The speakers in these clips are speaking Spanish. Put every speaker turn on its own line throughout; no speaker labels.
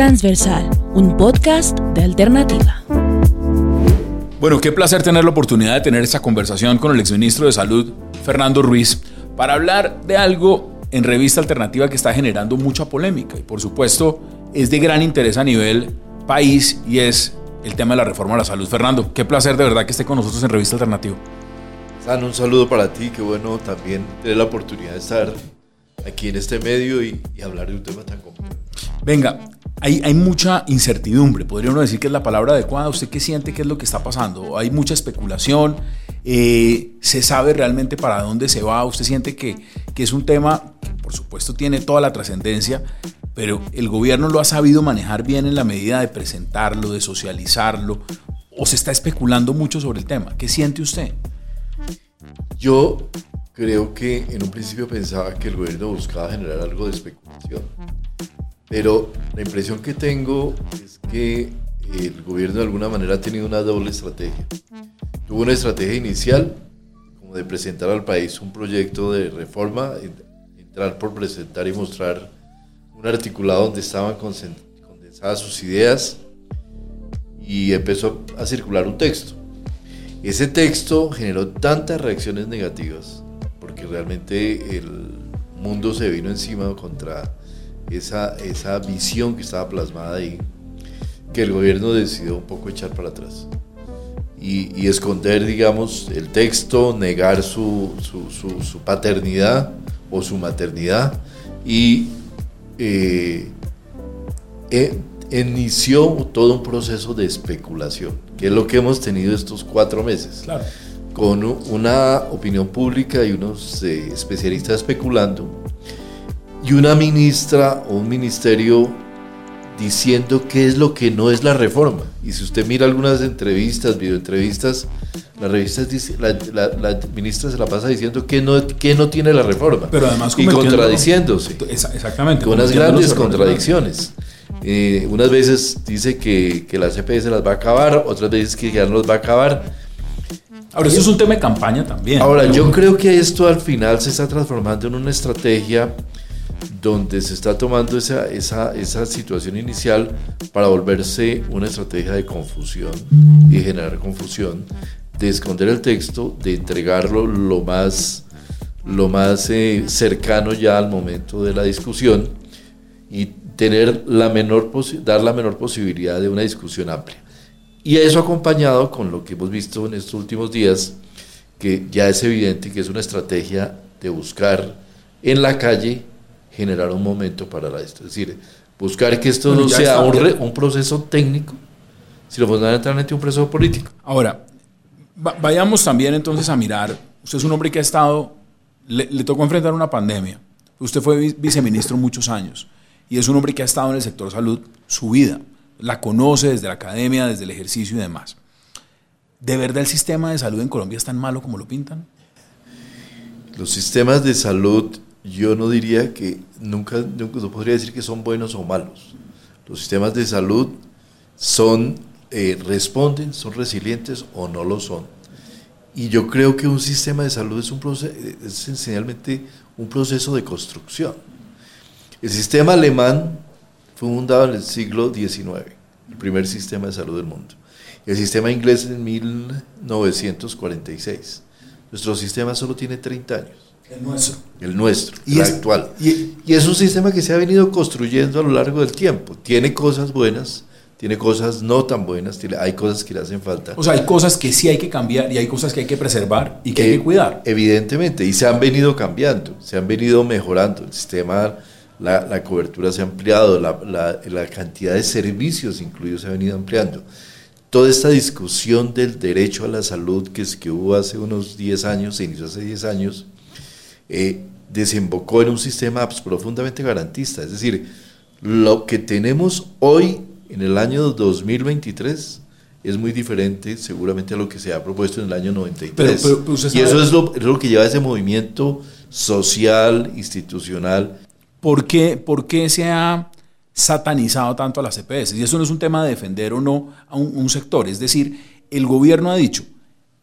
Transversal, un podcast de alternativa.
Bueno, qué placer tener la oportunidad de tener esta conversación con el exministro de Salud, Fernando Ruiz, para hablar de algo en Revista Alternativa que está generando mucha polémica y por supuesto es de gran interés a nivel país y es el tema de la reforma a la salud. Fernando, qué placer de verdad que esté con nosotros en Revista Alternativa.
San, un saludo para ti, qué bueno también tener la oportunidad de estar aquí en este medio y, hablar de un tema tan complejo.
Venga, hay, mucha incertidumbre, podría uno decir que es la palabra adecuada. ¿Usted qué siente qué es lo que está pasando? Hay mucha especulación, eh, se sabe realmente para dónde se va. ¿Usted siente que, que es un tema que por supuesto tiene toda la trascendencia, pero el gobierno lo ha sabido manejar bien en la medida de presentarlo, de socializarlo, o se está especulando mucho sobre el tema? ¿Qué siente usted?
Yo creo que en un principio pensaba que el gobierno buscaba generar algo de especulación, pero la impresión que tengo es que el gobierno de alguna manera ha tenido una doble estrategia. Tuvo una estrategia inicial, como de presentar al país un proyecto de reforma, entrar por presentar y mostrar un articulado donde estaban condensadas sus ideas y empezó a circular un texto. Ese texto generó tantas reacciones negativas, porque realmente el mundo se vino encima contra esa, esa visión que estaba plasmada ahí, que el gobierno decidió un poco echar para atrás. Y, esconder, digamos, el texto, negar su, su, paternidad o su maternidad. Y eh, eh, inició todo un proceso de especulación, que es lo que hemos tenido estos cuatro meses, con una opinión pública y unos eh, especialistas especulando, y una ministra o un ministerio diciendo qué es lo que no es la reforma. Y si usted mira algunas entrevistas, videoentrevistas, la revista la, la, ministra se la pasa diciendo que no, que no tiene la reforma.
Pero además
y contradiciéndose.
Exactamente.
Con unas grandes contradicciones. Eh, unas veces dice que, que, la CPS las va a acabar, otras veces que ya no los va a acabar.
Ahora, eso es un tema de campaña también.
Ahora, yo creo que esto al final se está transformando en una estrategia donde se está tomando esa, esa, esa situación inicial para volverse una estrategia de confusión y generar confusión, de esconder el texto, de entregarlo lo más, lo más eh, cercano ya al momento de la discusión y tener la menor dar la menor posibilidad de una discusión amplia. Y eso acompañado con lo que hemos visto en estos últimos días, que ya es evidente que es una estrategia de buscar en la calle generar un momento para esto. Es decir, buscar que esto no sea un, un, proceso técnico, sino fundamentalmente un proceso político.
Ahora, vayamos también entonces a mirar, usted es un hombre que ha estado, le, le tocó enfrentar una pandemia, usted fue viceministro muchos años y es un hombre que ha estado en el sector salud su vida, la conoce desde la academia, desde el ejercicio y demás. ¿De verdad el sistema de salud en Colombia es tan malo como lo pintan?
Los sistemas de salud, yo no diría que nunca, nunca no podría decir que son buenos o malos. Los sistemas de salud son, eh, responden, son resilientes o no lo son. Y yo creo que un sistema de salud es, un es esencialmente un proceso de construcción. El sistema alemán fue fundado en el siglo XIX, el primer sistema de salud del mundo. El sistema inglés en 1946. Nuestro sistema solo tiene 30 años.
El nuestro.
El nuestro, y el actual. Y, y, es un sistema que se ha venido construyendo a lo largo del tiempo. Tiene cosas buenas, tiene cosas no tan buenas, hay cosas que le hacen falta.
O sea, hay cosas que sí hay que cambiar y hay cosas que hay que preservar y que hay que cuidar.
Evidentemente, y se han venido cambiando, se han venido mejorando. El sistema la, cobertura se ha ampliado, la, cantidad de servicios incluidos se ha venido ampliando. Toda esta discusión del derecho a la salud que, es, que hubo hace unos 10 años, se inició hace 10 años, eh, desembocó en un sistema profundamente garantista. Es decir, lo que tenemos hoy en el año 2023 es muy diferente seguramente a lo que se ha propuesto en el año 93. y eso es lo, es lo que lleva a ese movimiento social, institucional,
¿por qué, se ha satanizado tanto a las CPS? Y eso no es un tema de defender o no a un, sector. Es decir, el gobierno ha dicho,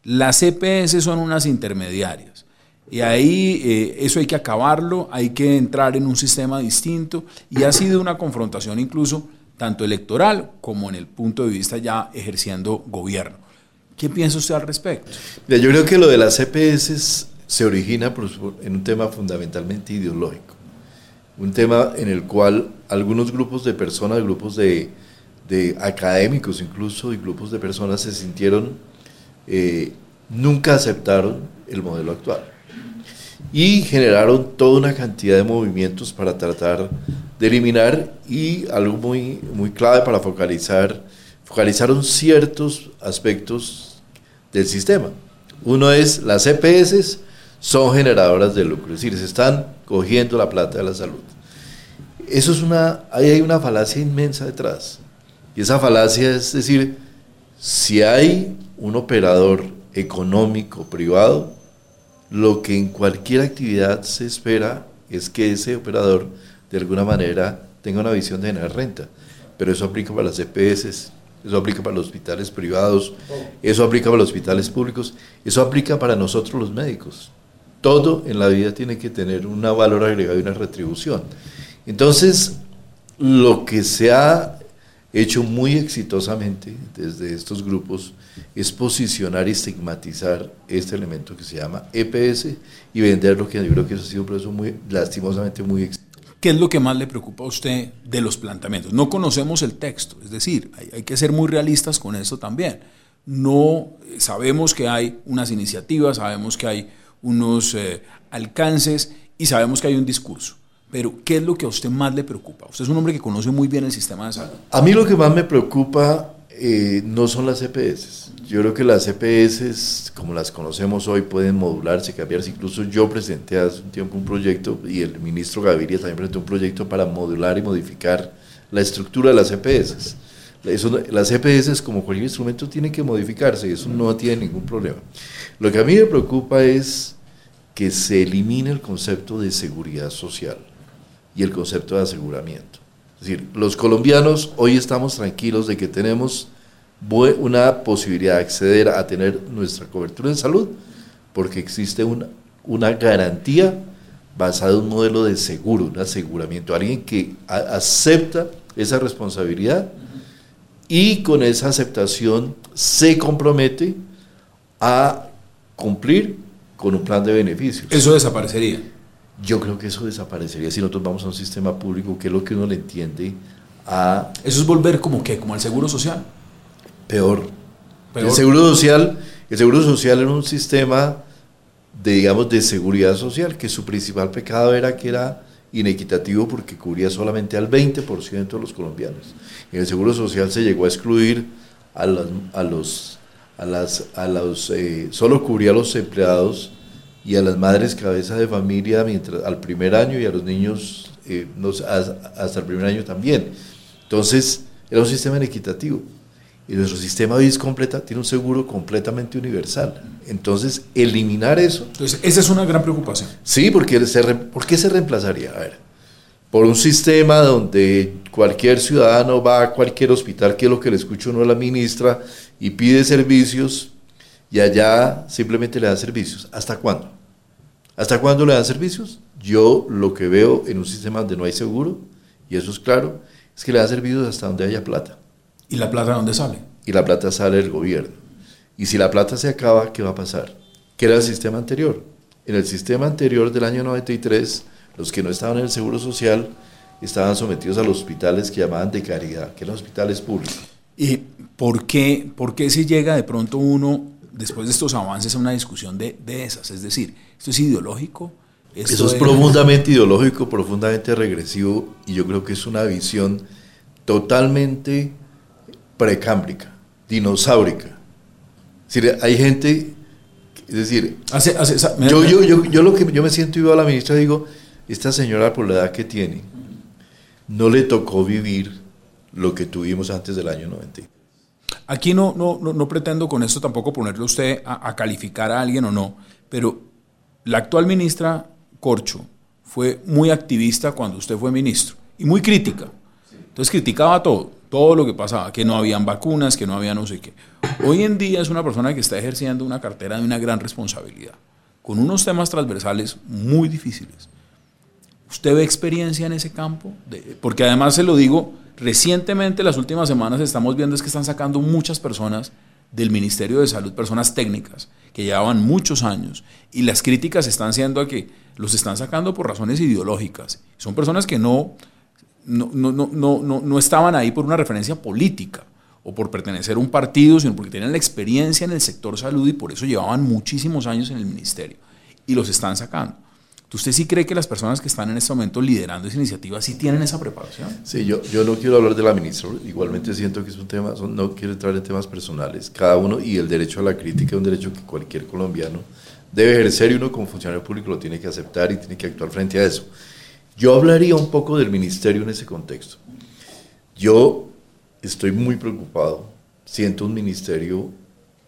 las CPS son unas intermediarias. Y ahí eh, eso hay que acabarlo, hay que entrar en un sistema distinto. Y ha sido una confrontación incluso tanto electoral como en el punto de vista ya ejerciendo gobierno. ¿Qué piensa usted al respecto?
yo creo que lo de las CPS se origina en un tema fundamentalmente ideológico, un tema en el cual algunos grupos de personas, grupos de, académicos incluso y grupos de personas se sintieron, eh, nunca aceptaron el modelo actual y generaron toda una cantidad de movimientos para tratar de eliminar y algo muy, muy clave para focalizar, focalizaron ciertos aspectos del sistema. Uno es las EPS son generadoras de lucro, es decir, se están cogiendo la plata de la salud. Eso es una, ahí hay una falacia inmensa detrás. Y esa falacia es decir, si hay un operador económico privado, lo que en cualquier actividad se espera es que ese operador de alguna manera tenga una visión de generar renta. Pero eso aplica para las EPS, eso aplica para los hospitales privados, eso aplica para los hospitales públicos, eso aplica para nosotros los médicos. Todo en la vida tiene que tener un valor agregado y una retribución. Entonces, lo que se ha hecho muy exitosamente desde estos grupos es posicionar y estigmatizar este elemento que se llama EPS y venderlo, que yo creo que eso ha sido un proceso muy, lastimosamente muy exitoso.
¿Qué es lo que más le preocupa a usted de los planteamientos? No conocemos el texto, es decir, hay, que ser muy realistas con eso también. No sabemos que hay unas iniciativas, sabemos que hay unos eh, alcances y sabemos que hay un discurso. Pero, ¿qué es lo que a usted más le preocupa? Usted es un hombre que conoce muy bien el sistema de salud.
A mí lo que más me preocupa eh, no son las EPS. Yo creo que las EPS, como las conocemos hoy, pueden modularse, cambiarse. Incluso yo presenté hace un tiempo un proyecto y el ministro Gaviria también presentó un proyecto para modular y modificar la estructura de las EPS. las EPS, como cualquier instrumento, tienen que modificarse y eso no tiene ningún problema. Lo que a mí me preocupa es que se elimine el concepto de seguridad social y el concepto de aseguramiento. Es decir, los colombianos hoy estamos tranquilos de que tenemos una posibilidad de acceder a tener nuestra cobertura de salud porque existe una, una garantía basada en un modelo de seguro, un aseguramiento, alguien que acepta esa responsabilidad y con esa aceptación se compromete a cumplir con un plan de beneficios.
Eso desaparecería.
Yo creo que eso desaparecería si nosotros vamos a un sistema público que es lo que uno le entiende a...
Eso es volver como que, como al seguro social.
Peor. El seguro social, el seguro social era un sistema de, digamos, de seguridad social, que su principal pecado era que era inequitativo porque cubría solamente al 20% de los colombianos. En el seguro social se llegó a excluir a a los, a las, a los, eh, solo cubría a los empleados y a las madres cabeza de familia mientras, al primer año y a los niños eh, hasta el primer año también. Entonces, era un sistema inequitativo. Y nuestro sistema hoy es completa, tiene un seguro completamente universal. Entonces, eliminar eso.
Entonces, esa es una gran preocupación.
Sí, porque se ¿por qué se reemplazaría? A ver, por un sistema donde cualquier ciudadano va a cualquier hospital, que es lo que le escucho uno a la ministra, y pide servicios, y allá simplemente le dan servicios. ¿Hasta cuándo? ¿Hasta cuándo le dan servicios? Yo lo que veo en un sistema donde no hay seguro, y eso es claro, es que le dan servicios hasta donde haya plata.
¿Y la plata dónde sale?
Y la plata sale del gobierno. Y si la plata se acaba, ¿qué va a pasar? ¿Qué era el sistema anterior? En el sistema anterior del año 93, los que no estaban en el seguro social estaban sometidos a los hospitales que llamaban de caridad, que eran hospitales públicos.
¿Y por qué, por qué si llega de pronto uno después de estos avances a una discusión de, esas. Es decir, ¿esto es ideológico?
Eso es, profundamente ideológico, profundamente regresivo y yo creo que es una visión totalmente precámbrica, dinosaurica. Es decir, hay gente, es decir, yo, yo, yo, yo, lo que yo me siento iba a la ministra digo, esta señora por la edad que tiene, no le tocó vivir lo que tuvimos antes del año 90.
Aquí no, no, no, pretendo con esto tampoco ponerle usted a, calificar a alguien o no, pero la actual ministra Corcho fue muy activista cuando usted fue ministro y muy crítica. Entonces criticaba todo, todo lo que pasaba, que no habían vacunas, que no había no sé qué. Hoy en día es una persona que está ejerciendo una cartera de una gran responsabilidad, con unos temas transversales muy difíciles. ¿Usted ve experiencia en ese campo? porque además se lo digo Recientemente, las últimas semanas, estamos viendo es que están sacando muchas personas del Ministerio de Salud, personas técnicas que llevaban muchos años, y las críticas están siendo a que los están sacando por razones ideológicas. Son personas que no, no, no, no, no, estaban ahí por una referencia política o por pertenecer a un partido, sino porque tenían la experiencia en el sector salud y por eso llevaban muchísimos años en el ministerio. Y los están sacando. ¿Usted sí cree que las personas que están en este momento liderando esa iniciativa sí tienen esa preparación?
Sí, yo, yo no quiero hablar de la ministra, igualmente siento que es un tema, no quiero entrar en temas personales, cada uno y el derecho a la crítica es un derecho que cualquier colombiano debe ejercer y uno como funcionario público lo tiene que aceptar y tiene que actuar frente a eso. Yo hablaría un poco del ministerio en ese contexto. Yo estoy muy preocupado, siento un ministerio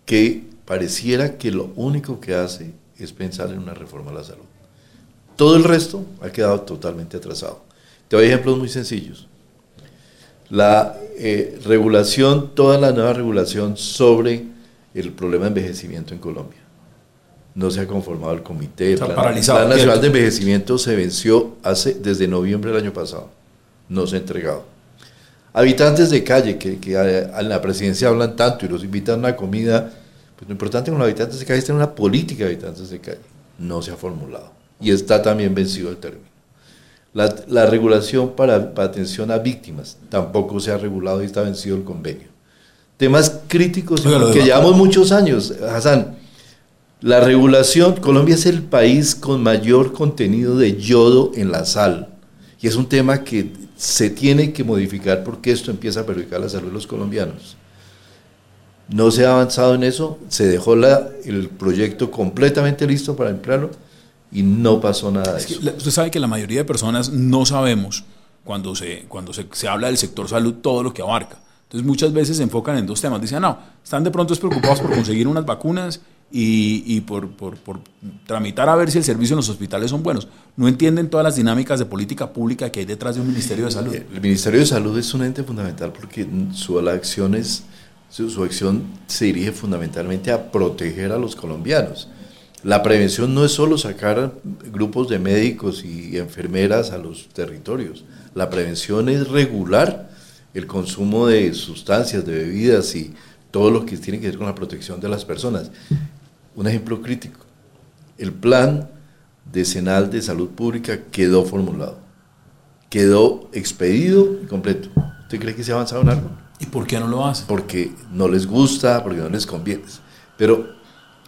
que pareciera que lo único que hace es pensar en una reforma a la salud. Todo el resto ha quedado totalmente atrasado. Te doy ejemplos muy sencillos. La eh, regulación, toda la nueva regulación sobre el problema de envejecimiento en Colombia. No se ha conformado el comité.
Está
el
paralizado,
plan nacional de envejecimiento se venció hace, desde noviembre del año pasado. No se ha entregado. Habitantes de calle que, que a, a la presidencia hablan tanto y los invitan a una comida, pues lo importante con los habitantes de calle es tener una política de habitantes de calle. No se ha formulado y está también vencido el término. La, la regulación para, para, atención a víctimas tampoco se ha regulado y está vencido el convenio. Temas críticos que llevamos muchos años, Hassan. La regulación, Colombia es el país con mayor contenido de yodo en la sal y es un tema que se tiene que modificar porque esto empieza a perjudicar la salud de los colombianos. No se ha avanzado en eso, se dejó la, el proyecto completamente listo para emplearlo y no pasó nada de
es que
eso.
usted sabe que la mayoría de personas no sabemos cuando se, cuando se, se, habla del sector salud todo lo que abarca. Entonces muchas veces se enfocan en dos temas. Dicen, no, están de pronto preocupados por conseguir unas vacunas y, y por, por, por, tramitar a ver si el servicio en los hospitales son buenos. No entienden todas las dinámicas de política pública que hay detrás de un Ministerio de Salud.
El Ministerio de Salud es un ente fundamental porque su, acción, es, su, su acción se dirige fundamentalmente a proteger a los colombianos. La prevención no es solo sacar grupos de médicos y enfermeras a los territorios. La prevención es regular el consumo de sustancias, de bebidas y todo lo que tiene que ver con la protección de las personas. Un ejemplo crítico. El plan decenal de salud pública quedó formulado. Quedó expedido y completo. ¿Usted cree que se ha avanzado en algo?
¿Y por qué no lo hace?
Porque no les gusta, porque no les conviene. Pero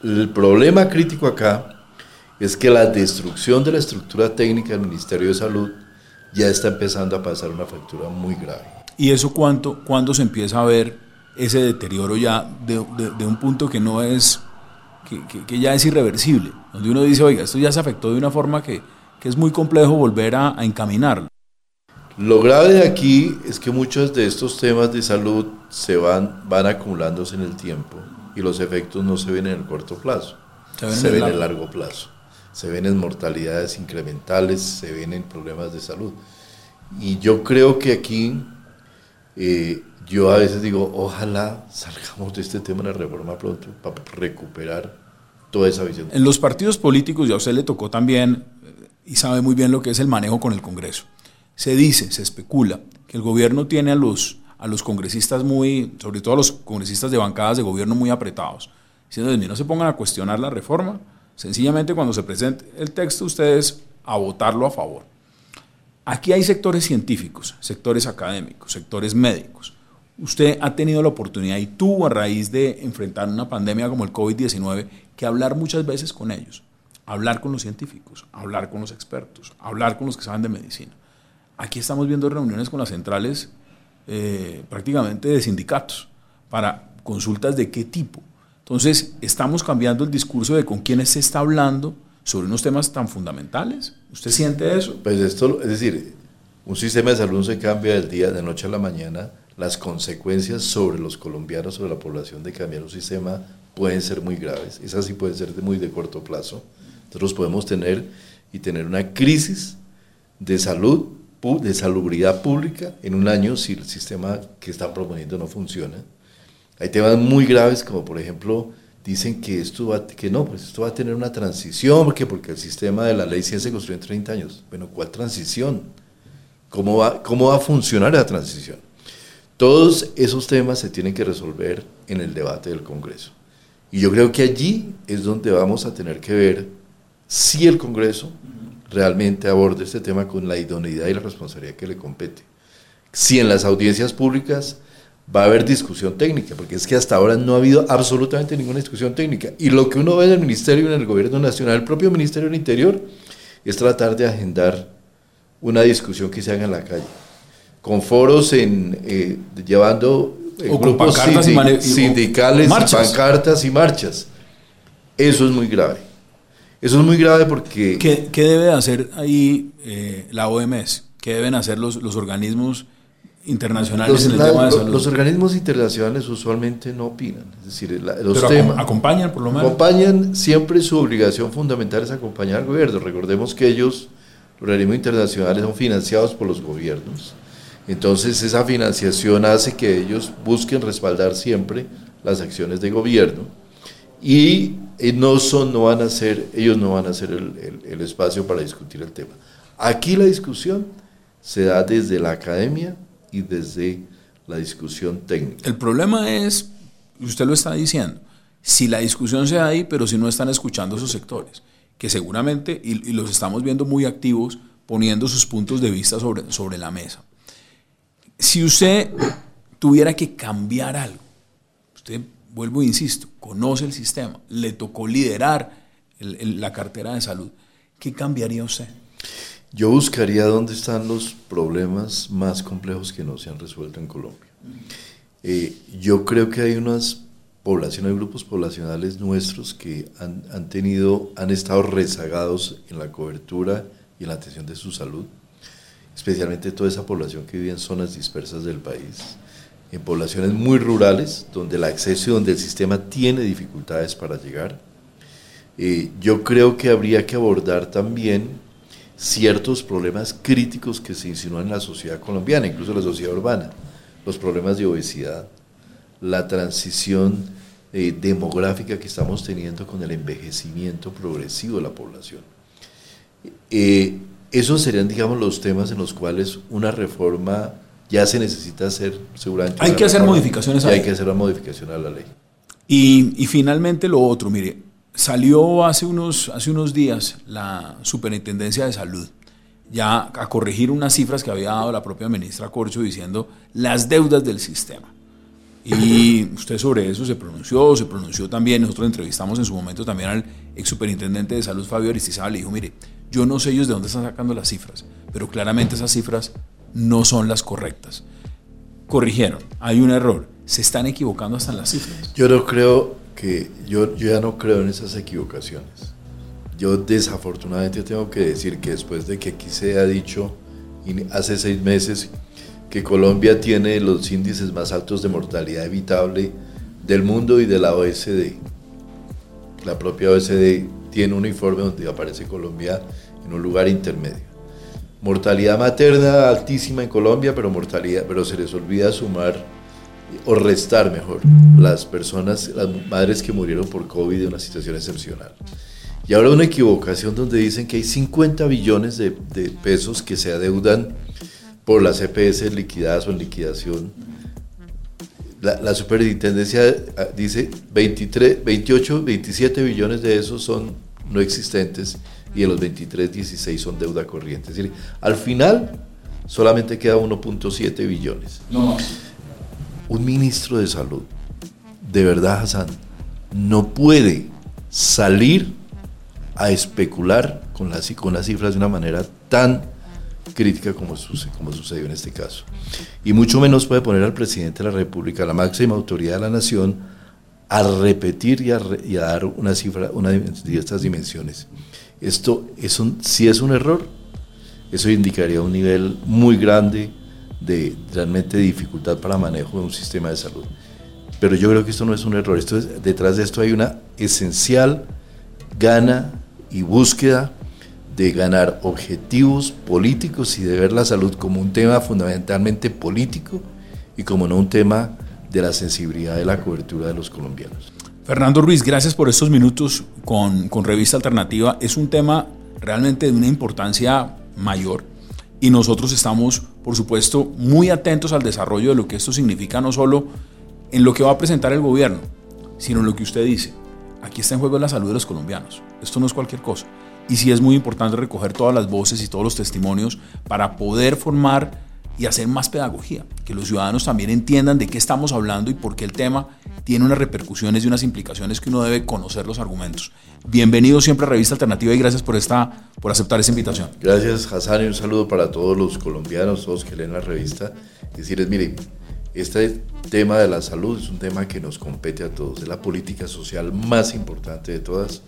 el problema crítico acá es que la destrucción de la estructura técnica del Ministerio de Salud ya está empezando a pasar una factura muy grave.
¿Y eso cuánto, cuándo se empieza a ver ese deterioro ya de, de, de un punto que no es, que, que, que, ya es irreversible? Donde uno dice, oiga, esto ya se afectó de una forma que, que es muy complejo volver a, a encaminarlo.
Lo grave de aquí es que muchos de estos temas de salud se van, van acumulándose en el tiempo y los efectos no se ven en el corto plazo, se ven, se en, ven el largo plazo. Se ven en mortalidades incrementales, se ven en problemas de salud. Y yo creo que aquí, eh, yo a veces digo, ojalá salgamos de este tema de la reforma pronto para recuperar toda esa visión.
En los partidos políticos, ya a usted le tocó también, y sabe muy bien lo que es el manejo con el Congreso. Se dice, se especula, que el gobierno tiene a los a los congresistas muy, sobre todo a los congresistas de bancadas de gobierno muy apretados, diciendo, no se pongan a cuestionar la reforma, sencillamente cuando se presente el texto ustedes a votarlo a favor. Aquí hay sectores científicos, sectores académicos, sectores médicos. Usted ha tenido la oportunidad y tuvo a raíz de enfrentar una pandemia como el COVID-19 que hablar muchas veces con ellos, hablar con los científicos, hablar con los expertos, hablar con los que saben de medicina. Aquí estamos viendo reuniones con las centrales eh, prácticamente de sindicatos para consultas de qué tipo. Entonces, estamos cambiando el discurso de con quiénes se está hablando sobre unos temas tan fundamentales. ¿Usted siente eso?
Pues esto, es decir, un sistema de salud se cambia del día, de noche a la mañana. Las consecuencias sobre los colombianos, sobre la población de cambiar un sistema pueden ser muy graves. Esas sí pueden ser de muy de corto plazo. Nosotros podemos tener y tener una crisis de salud de salubridad pública en un año si el sistema que están proponiendo no funciona. Hay temas muy graves como por ejemplo dicen que esto va, que no, pues esto va a tener una transición porque porque el sistema de la ley 100 se construyó en 30 años. Bueno, ¿cuál transición? ¿Cómo va, cómo va a funcionar esa transición? Todos esos temas se tienen que resolver en el debate del Congreso. Y yo creo que allí es donde vamos a tener que ver si el Congreso realmente aborda este tema con la idoneidad y la responsabilidad que le compete. Si en las audiencias públicas va a haber discusión técnica, porque es que hasta ahora no ha habido absolutamente ninguna discusión técnica. Y lo que uno ve en el Ministerio y en el Gobierno Nacional, el propio Ministerio del Interior, es tratar de agendar una discusión que se haga en la calle, con foros en, eh, llevando eh, grupos sindicales, pancartas y marchas. Eso es muy grave. Eso es muy grave porque...
¿Qué, qué debe hacer ahí eh, la OMS? ¿Qué deben hacer los, los organismos internacionales
los,
en el tema de salud?
Los organismos internacionales usualmente no opinan. Es decir, los
Pero
temas...
acompañan por lo menos.
Acompañan, siempre su obligación fundamental es acompañar al gobierno. Recordemos que ellos, los organismos internacionales, son financiados por los gobiernos. Entonces esa financiación hace que ellos busquen respaldar siempre las acciones de gobierno y no son, no van a ser, ellos no van a ser el, el, espacio para discutir el tema. Aquí la discusión se da desde la academia y desde la discusión técnica.
El problema es, usted lo está diciendo, si la discusión se da ahí, pero si no están escuchando esos sectores, que seguramente, y, y los estamos viendo muy activos, poniendo sus puntos de vista sobre, sobre la mesa. Si usted tuviera que cambiar algo, usted vuelvo e insisto, conoce el sistema, le tocó liderar la cartera de salud, ¿qué cambiaría usted?
Yo buscaría dónde están los problemas más complejos que no se han resuelto en Colombia. Eh, yo creo que hay unas poblaciones, grupos poblacionales nuestros que han, han, tenido, han estado rezagados en la cobertura y en la atención de su salud, especialmente toda esa población que vive en zonas dispersas del país en poblaciones muy rurales, donde el acceso y donde el sistema tiene dificultades para llegar. Eh, yo creo que habría que abordar también ciertos problemas críticos que se insinúan en la sociedad colombiana, incluso la sociedad urbana, los problemas de obesidad, la transición eh, demográfica que estamos teniendo con el envejecimiento progresivo de la población. Eh, esos serían, digamos, los temas en los cuales una reforma ya se necesita hacer seguramente.
Hay que hacer modificaciones
a la ley. Hay que hacer una modificación a la ley.
Y, y, finalmente lo otro, mire, salió hace unos, hace unos días la Superintendencia de Salud ya a corregir unas cifras que había dado la propia ministra Corcho diciendo las deudas del sistema. Y usted sobre eso se pronunció, se pronunció también, nosotros entrevistamos en su momento también al ex superintendente de salud Fabio Aristizábal, le dijo, mire, yo no sé ellos de dónde están sacando las cifras, pero claramente esas cifras no son las correctas. Corrigieron, hay un error, se están equivocando hasta en las cifras.
Yo no creo que, yo, yo ya no creo en esas equivocaciones. Yo desafortunadamente tengo que decir que después de que aquí se ha dicho hace seis meses que Colombia tiene los índices más altos de mortalidad evitable del mundo y de la OSD. La propia OSD tiene un informe donde aparece Colombia en un lugar intermedio. Mortalidad materna altísima en Colombia, pero, mortalidad, pero se les olvida sumar o restar mejor las personas, las madres que murieron por COVID de una situación excepcional. Y ahora una equivocación donde dicen que hay 50 billones de, de pesos que se adeudan por las EPS liquidadas o en liquidación. La, la superintendencia ah, dice 23, 28, 27 billones de esos son no existentes y de los 23, 16 son deuda corriente. Es decir, al final solamente queda 1.7 billones.
No.
Un ministro de salud, de verdad, Hassan, no puede salir a especular con las, con las cifras de una manera tan crítica como, como sucedió en este caso. Y mucho menos puede poner al presidente de la República, la máxima autoridad de la nación, a repetir y a, y a dar una cifra, una de estas dimensiones. Esto es un, si es un error, eso indicaría un nivel muy grande de realmente dificultad para manejo de un sistema de salud. Pero yo creo que esto no es un error, esto es, detrás de esto hay una esencial gana y búsqueda de ganar objetivos políticos y de ver la salud como un tema fundamentalmente político y como no un tema de la sensibilidad de la cobertura de los colombianos.
Fernando Ruiz, gracias por estos minutos con, con Revista Alternativa. Es un tema realmente de una importancia mayor y nosotros estamos, por supuesto, muy atentos al desarrollo de lo que esto significa, no solo en lo que va a presentar el gobierno, sino en lo que usted dice. Aquí está en juego la salud de los colombianos. Esto no es cualquier cosa. Y sí es muy importante recoger todas las voces y todos los testimonios para poder formar y hacer más pedagogía, que los ciudadanos también entiendan de qué estamos hablando y por qué el tema tiene unas repercusiones y unas implicaciones que uno debe conocer los argumentos. Bienvenido siempre a Revista Alternativa y gracias por, esta, por aceptar esta invitación.
Gracias Hassan y un saludo para todos los colombianos, todos que leen la revista. Decirles, miren, este tema de la salud es un tema que nos compete a todos, es la política social más importante de todas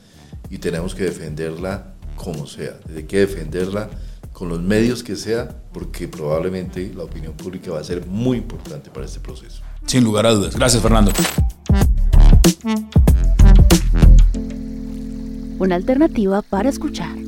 y tenemos que defenderla como sea, hay que defenderla con los medios que sea, porque probablemente la opinión pública va a ser muy importante para este proceso.
Sin lugar a dudas. Gracias, Fernando.
Una alternativa para escuchar.